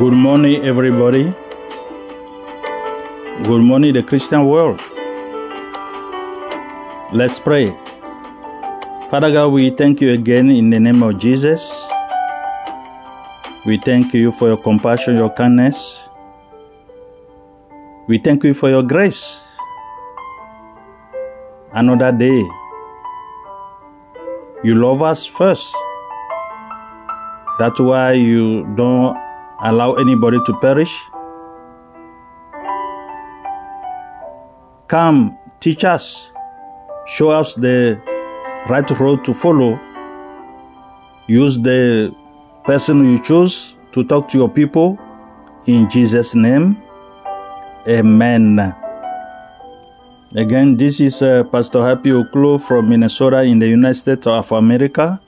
morning, everybody. Good morning, the Christian world. Let's pray. Father God, we thank you again in the name of Jesus. We thank you for your compassion, your kindness. We thank you for your grace. Another day. You love us first. That's why you don't allow anybody to perish. Come, teach us, show us the right road to follow. Use the person you choose to talk to your people. In Jesus' name, Amen. Again, this is uh, Pastor Happy Oklo from Minnesota in the United States of America.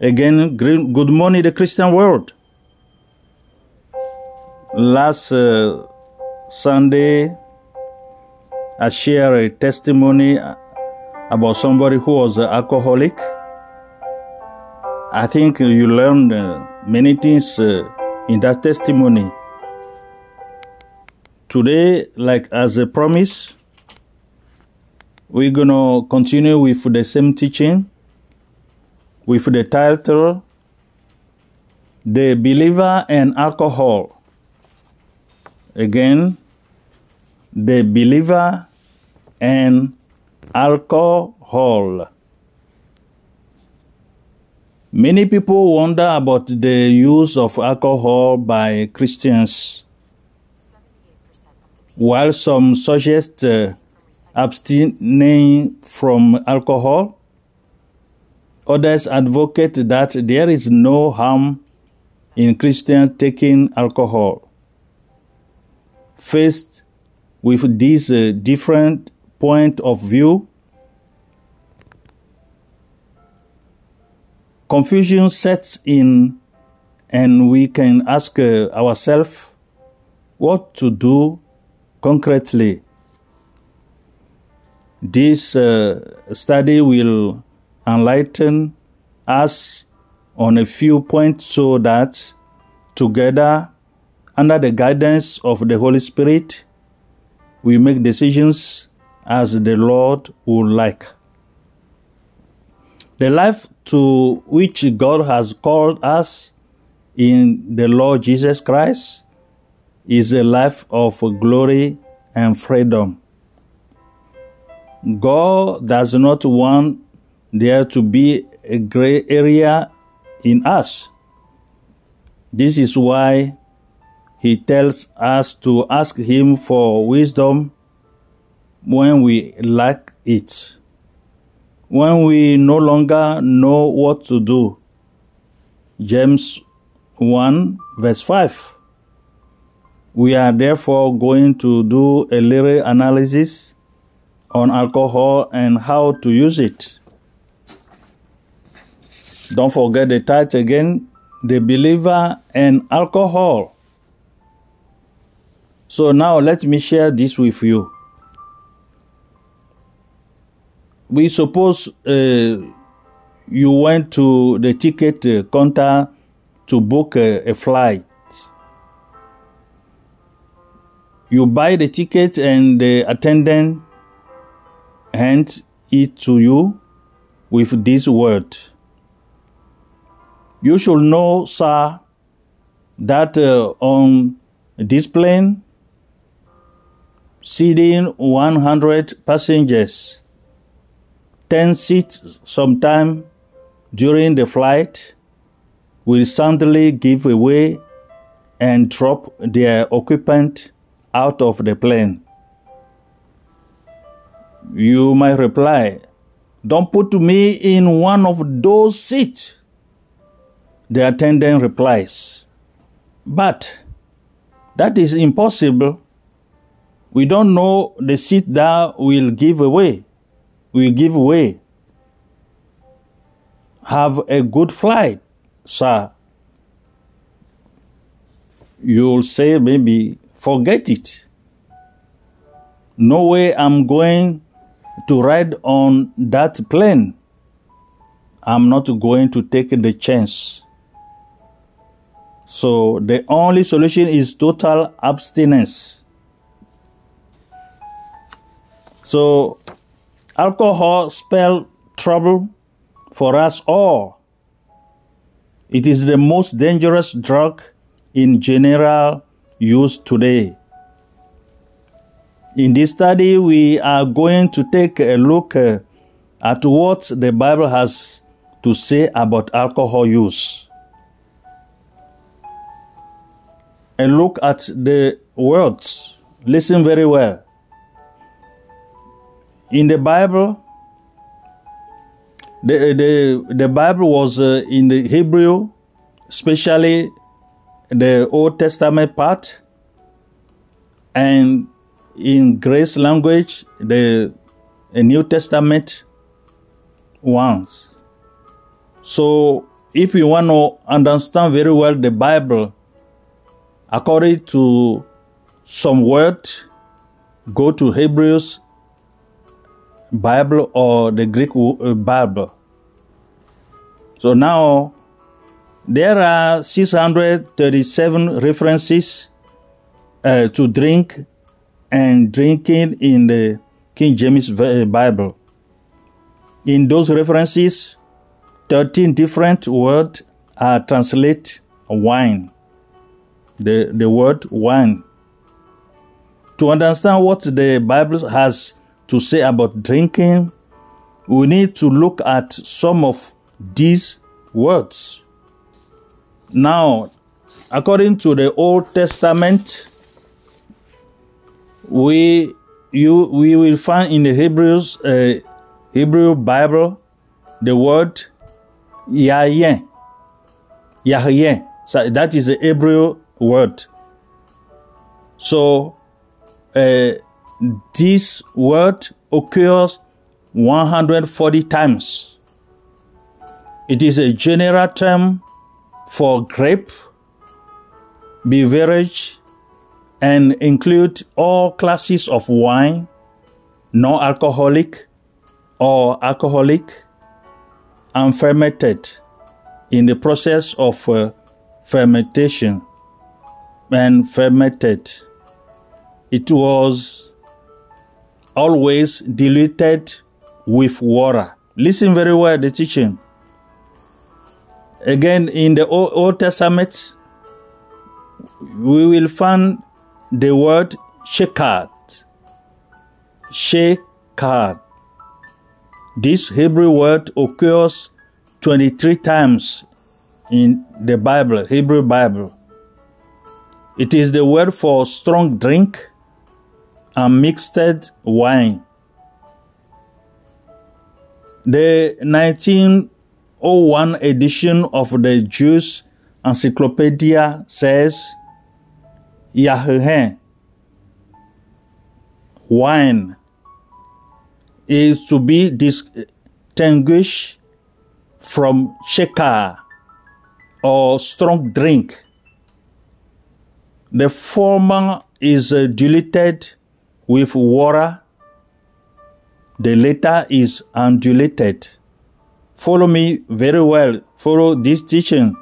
Again, good morning, the Christian world. Last uh, Sunday, I shared a testimony about somebody who was an alcoholic. I think you learned uh, many things uh, in that testimony. Today, like as a promise, we're going to continue with the same teaching with the title The Believer and Alcohol. Again, The Believer and Alcohol. Many people wonder about the use of alcohol by Christians, while some suggest uh, abstaining from alcohol. Others advocate that there is no harm in Christians taking alcohol. Faced with this uh, different point of view, confusion sets in, and we can ask uh, ourselves what to do concretely. This uh, study will enlighten us on a few points so that together, under the guidance of the Holy Spirit, we make decisions as the Lord would like. The life to which God has called us in the Lord Jesus Christ is a life of glory and freedom. God does not want there to be a gray area in us. This is why he tells us to ask him for wisdom when we lack it. When we no longer know what to do. James 1 verse 5. We are therefore going to do a little analysis on alcohol and how to use it. Don't forget the title again The Believer and Alcohol. So now let me share this with you. We suppose uh, you went to the ticket uh, counter to book a, a flight. You buy the ticket and the attendant hands it to you with this word. You should know, sir, that uh, on this plane, seating 100 passengers, 10 seats sometime during the flight will suddenly give away and drop their occupant out of the plane. You might reply, Don't put me in one of those seats. The attendant replies, But that is impossible. We don't know the seat that will give away. Will give away. Have a good flight, sir. You'll say maybe forget it. No way I'm going to ride on that plane. I'm not going to take the chance. So the only solution is total abstinence. So alcohol spell trouble for us all. It is the most dangerous drug in general use today. In this study, we are going to take a look uh, at what the Bible has to say about alcohol use. and look at the words. Listen very well. In the Bible, the, the, the Bible was uh, in the Hebrew, especially the Old Testament part, and in Greek language, the, the New Testament ones. So, if you want to understand very well the Bible, according to some word, go to Hebrews Bible or the Greek uh, Bible. So now there are 637 references uh, to drink and drinking in the King James uh, Bible. In those references, 13 different words are translated wine the, the word wine. To understand what the Bible has to say about drinking, we need to look at some of these words. Now, according to the Old Testament, we you we will find in the Hebrews uh, Hebrew Bible the word Yayin. Yayin. So that is the Hebrew word. So uh, this word occurs 140 times. It is a general term for grape, beverage, and include all classes of wine, non-alcoholic or alcoholic, and fermented in the process of uh, fermentation and fermented. It was always diluted with water. Listen very well the teaching. Again, in the Old Testament, we will find the word shekar. Shekar. This Hebrew word occurs 23 times in the Bible, Hebrew Bible. It is the word for strong drink and mixed wine. The 1901 edition of the Jewish Encyclopedia says Yayin wine is to be distinguished from shekar or strong drink the former is diluted with water. The letter is undulated. Follow me very well. Follow this teaching.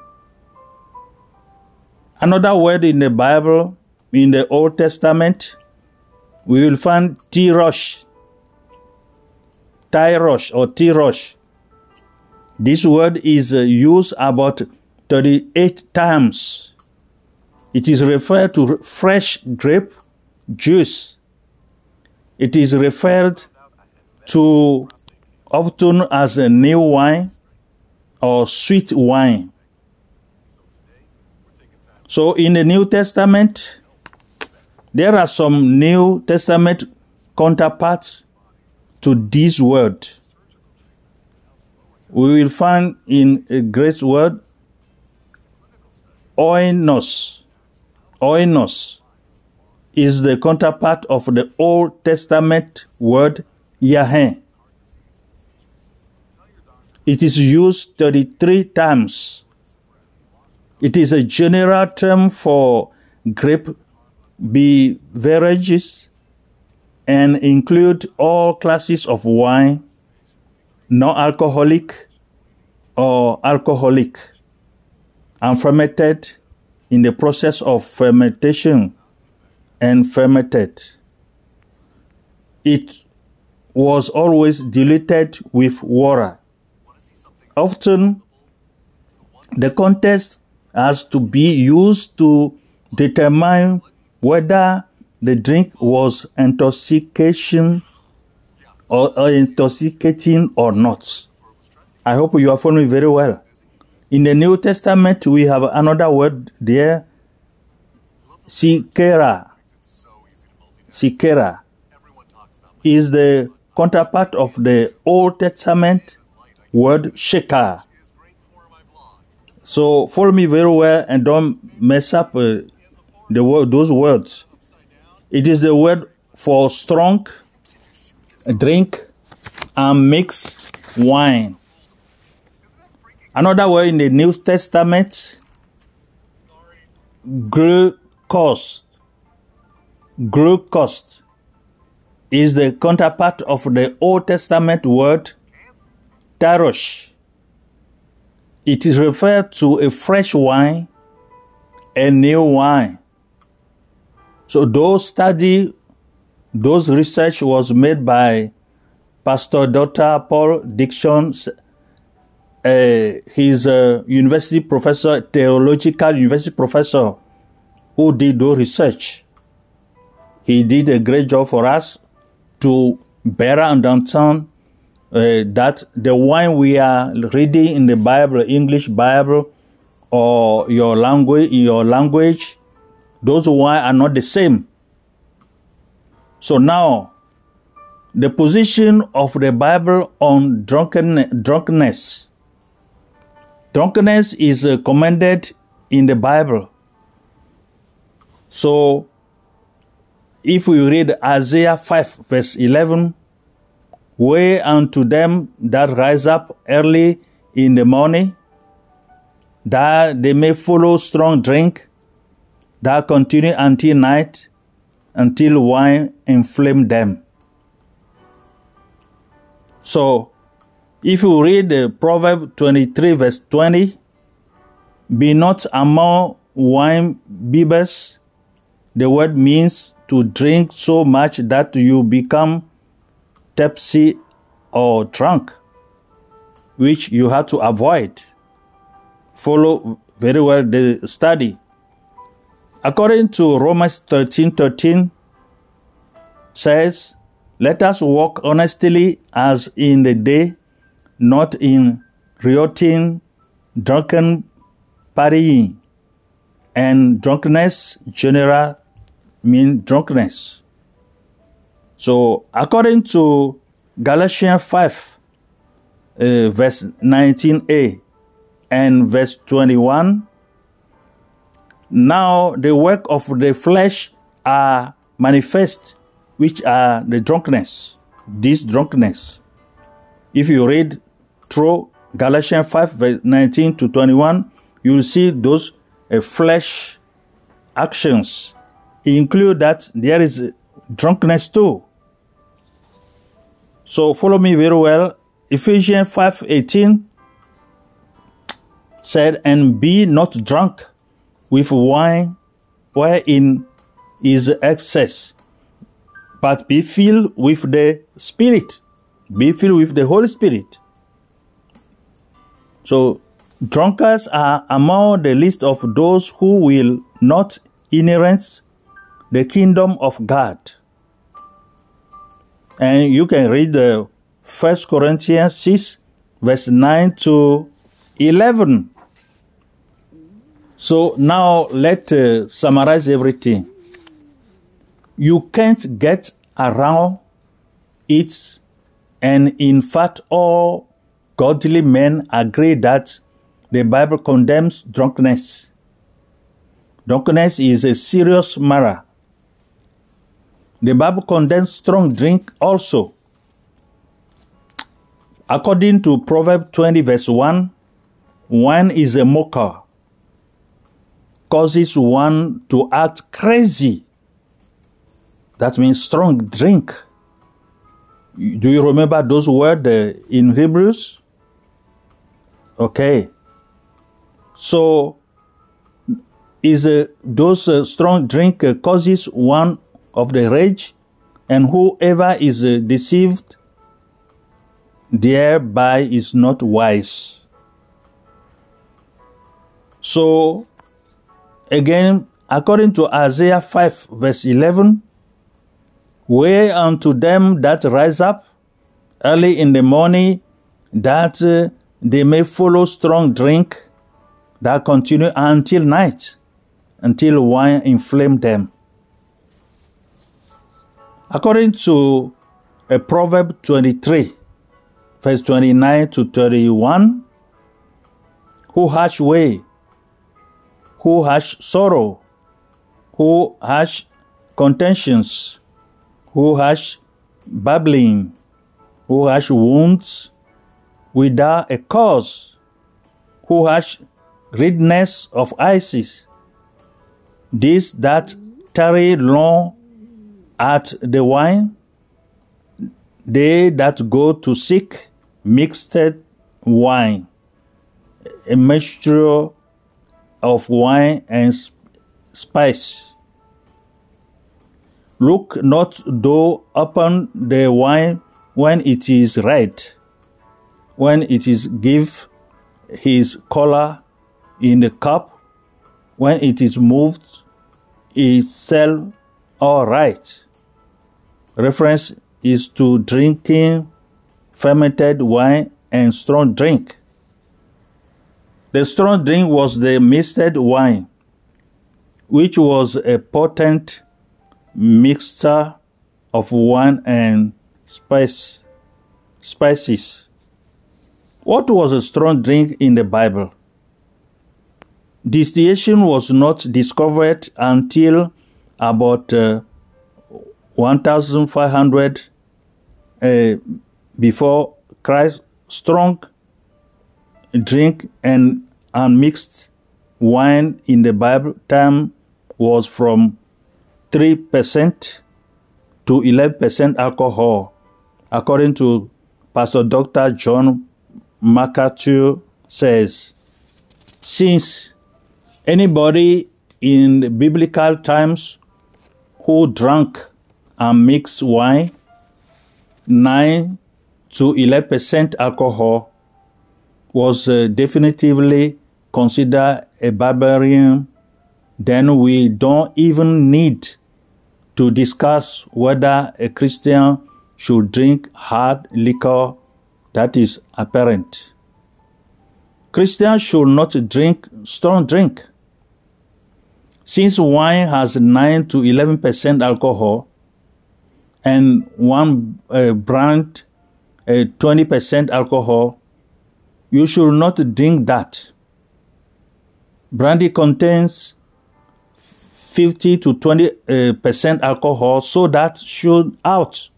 Another word in the Bible, in the Old Testament, we will find tirosh, tyrosh or tirosh. This word is used about 38 times it is referred to fresh grape juice. It is referred to often as a new wine or sweet wine. So in the New Testament, there are some New Testament counterparts to this word. We will find in a Greek word oinos oinos is the counterpart of the Old Testament word Yayin. It is used 33 times. It is a general term for grape beverages and include all classes of wine, non-alcoholic or alcoholic, unfermented in the process of fermentation and fermented. It was always diluted with water. Often, the contest has to be used to determine whether the drink was intoxication or, or intoxicating or not. I hope you are following very well. In the New Testament, we have another word there, sikera. Sikera is the counterpart of the Old Testament word shekar. So follow me very well and don't mess up uh, the word, those words. It is the word for strong drink and mix wine. Another word in the New Testament, glucose. Glucose is the counterpart of the Old Testament word tarosh. It is referred to a fresh wine, a new wine. So those study, those research was made by Pastor Dr. Paul Dickson. Uh, he's a university professor, theological university professor, who did those research. He did a great job for us to better understand uh, that the wine we are reading in the Bible, English Bible, or your language, your language, those wine are not the same. So now, the position of the Bible on drunken, drunkenness. Drunkenness is uh, commanded in the Bible. So, if we read Isaiah 5, verse 11, Way unto them that rise up early in the morning, that they may follow strong drink, that continue until night, until wine inflame them. So, if you read the Proverb 23, verse 20, be not among wine bibbers. The word means to drink so much that you become tipsy or drunk, which you have to avoid. Follow very well the study. According to Romans 13 13, says, Let us walk honestly as in the day, not in rioting, drunken partying, and drunkenness general mean drunkenness. So, according to Galatians 5, uh, verse 19a and verse 21, now the work of the flesh are manifest, which are the drunkenness, this drunkenness. If you read through Galatians 5, verse 19 to 21, you will see those uh, flesh actions include that there is drunkenness too. So follow me very well. Ephesians 5:18 said, "And be not drunk with wine, wherein is excess, but be filled with the Spirit. Be filled with the Holy Spirit." So drunkards are among the list of those who will not inherit the kingdom of God. And you can read the First Corinthians 6, verse 9 to 11. So now let's uh, summarize everything. You can't get around it, and in fact, all godly men agree that the Bible condemns drunkenness. Drunkenness is a serious matter the Bible condemns strong drink also. According to Proverbs 20, verse 1, wine is a mocker, causes one to act crazy. That means strong drink. Do you remember those words uh, in Hebrews? Okay. So is uh, those uh, strong drink uh, causes one of the rage, and whoever is uh, deceived thereby is not wise. So, again, according to Isaiah 5, verse 11, Way unto them that rise up early in the morning, that uh, they may follow strong drink that continue until night, until wine inflame them. According to a Proverb 23, verse 29 to 31, who has way, who has sorrow, who has contentions, who has babbling, who has wounds without a cause, who has redness of eyes, this that tarry long at the wine, they that go to seek mixed wine, a mixture of wine and spice. Look not though upon the wine when it is red, when it is give his color in the cup, when it is moved, itself all right. Reference is to drinking fermented wine and strong drink. The strong drink was the misted wine, which was a potent mixture of wine and spice, spices. What was a strong drink in the Bible? Distillation was not discovered until about uh, 1500 uh, before Christ. Strong drink and unmixed wine in the Bible time was from 3% to 11% alcohol, according to Pastor Dr. John MacArthur says. Since anybody in the biblical times who drank and mix wine, 9 to 11% alcohol was uh, definitively considered a barbarian, then we don't even need to discuss whether a Christian should drink hard liquor that is apparent. Christians should not drink strong drink. Since wine has 9 to 11% alcohol and one uh, brand uh, 20% alcohol, you should not drink that. Brandy contains 50 to 20 uh, percent alcohol, so that should out.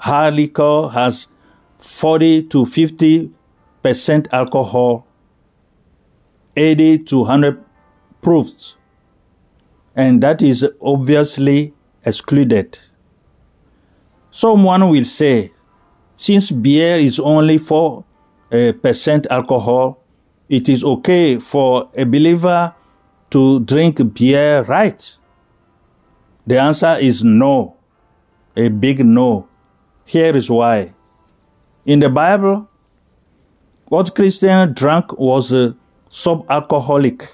Hard liquor has 40 to 50 percent alcohol, 80 to 100 proofs, and that is obviously excluded. Someone will say, since beer is only 4 uh, percent alcohol, it is okay for a believer to drink beer right? The answer is no, a big no. Here is why. In the Bible, what Christian drank was a sub-alcoholic,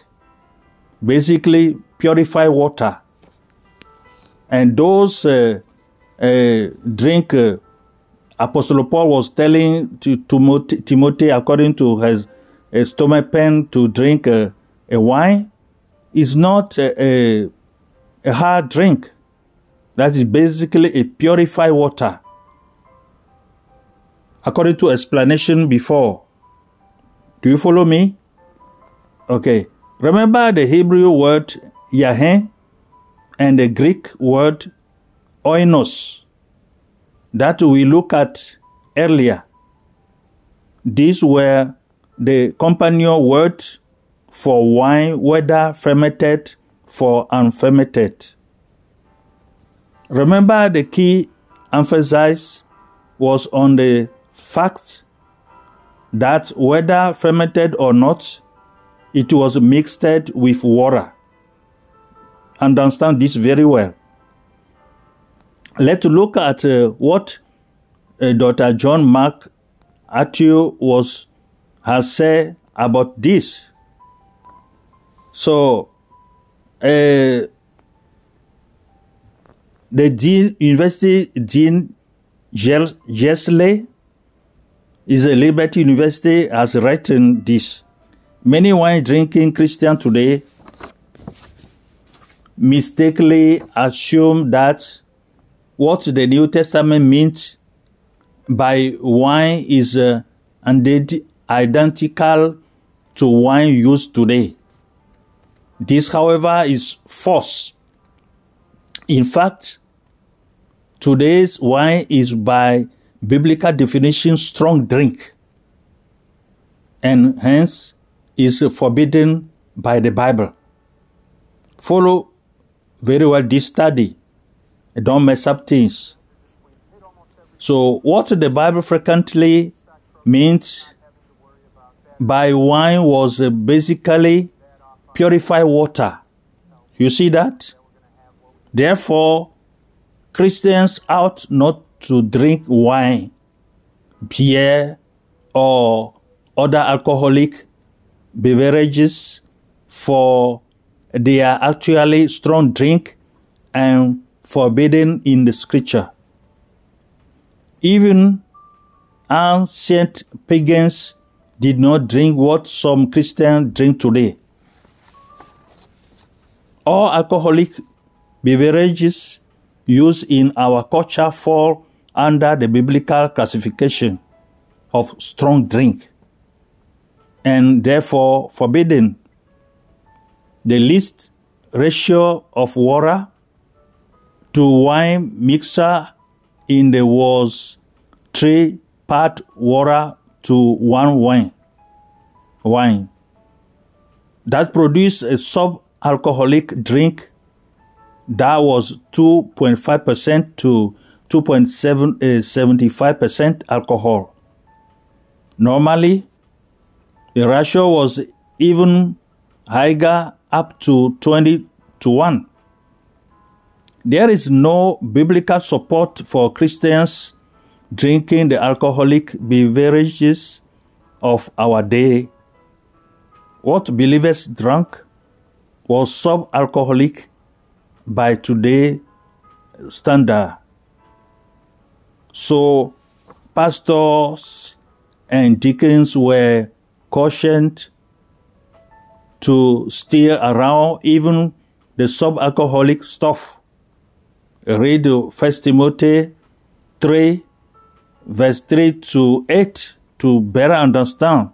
basically purified water. And those uh, uh, drink, uh, Apostle Paul was telling to, to Timothy, according to his, stomach pain, to drink uh, a wine is not a, a, a hard drink. That is basically a purified water. According to explanation before. Do you follow me? Okay. Remember the Hebrew word yahen and the Greek word oinos that we look at earlier. These were the companion words for wine, whether fermented for unfermented. Remember, the key emphasis was on the fact that whether fermented or not, it was mixed with water. understand this very well. Let's look at uh, what uh, Dr. John Mark Arthur was has said about this. So, uh, the Dean, University Dean Jesley is a Liberty University has written this. Many wine drinking Christians today mistakenly assume that what the New Testament means by wine is uh, identical to wine used today. This, however, is false. In fact, today's wine is by biblical definition strong drink and hence is forbidden by the Bible. Follow very well this study. Don't mess up things. So, what the Bible frequently means by wine was basically purified water. You see that? Therefore, Christians ought not to drink wine, beer, or other alcoholic beverages for they are actually strong drink and forbidden in the scripture. Even ancient pagans did not drink what some Christians drink today. All alcoholic beverages used in our culture fall under the biblical classification of strong drink and therefore forbidden. The least ratio of water to wine mixer in the was three part water to one wine. Wine that produced a sub-alcoholic drink that was 2.5% to 2.75% uh, alcohol. Normally, the ratio was even higher up to 20 to 1. There is no biblical support for Christians drinking the alcoholic beverages of our day. What believers drank was sub alcoholic by today's standard. So pastors and deacons were cautioned to steer around even the sub-alcoholic stuff. Read 1 Timothy 3, verse 3 to 8 to better understand.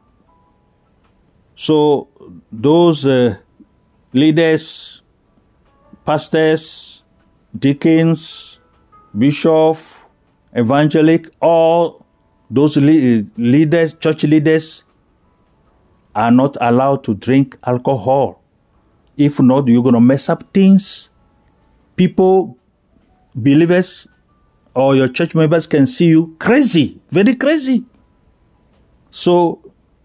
So those uh, leaders, pastors, deacons, bishop, evangelic, all those leaders, church leaders, are not allowed to drink alcohol. If not, you're going to mess up things. People, believers, or your church members can see you crazy, very crazy. So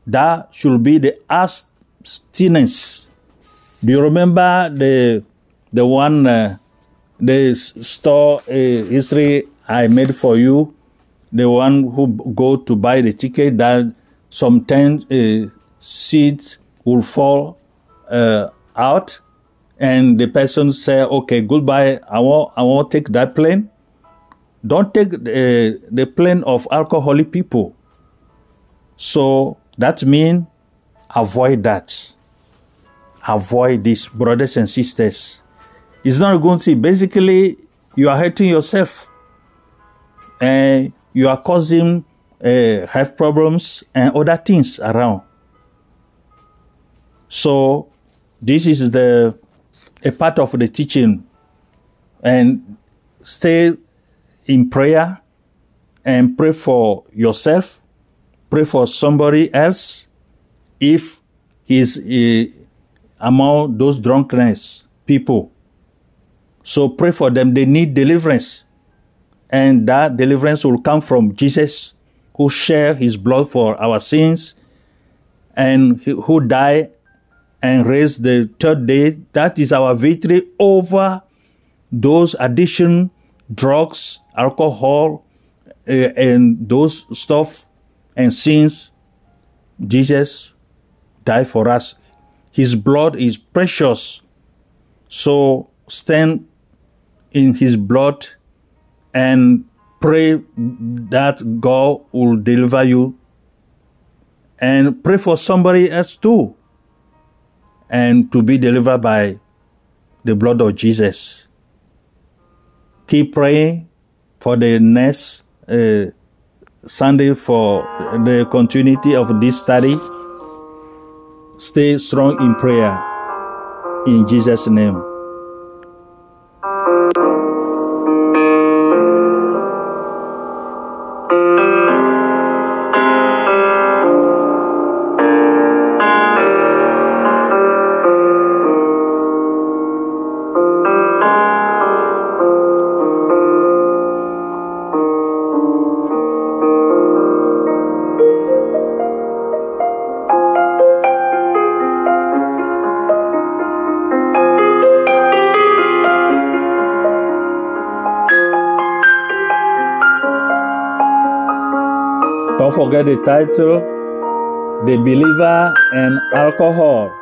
that should be the abstinence. Do you remember the the one uh, the store uh, history I made for you, the one who go to buy the ticket, that sometimes uh, seats will fall uh, out, and the person say, "Okay, goodbye. I want I want take that plane." Don't take the, uh, the plane of alcoholic people. So that means avoid that. Avoid this, brothers and sisters. It's not going to basically you are hurting yourself and you are causing uh, health problems and other things around. So this is the a part of the teaching and stay in prayer and pray for yourself, pray for somebody else if he's uh, among those drunkenness people. So pray for them. They need deliverance and that deliverance will come from Jesus who shed his blood for our sins and who died and raise the third day. That is our victory over those addiction, drugs, alcohol, uh, and those stuff and sins. Jesus died for us. His blood is precious. So stand in his blood and pray that God will deliver you and pray for somebody else too and to be delivered by the blood of Jesus. Keep praying for the next uh, Sunday for the continuity of this study. Stay strong in prayer. In Jesus' name. Forget the title The Believer and Alcohol.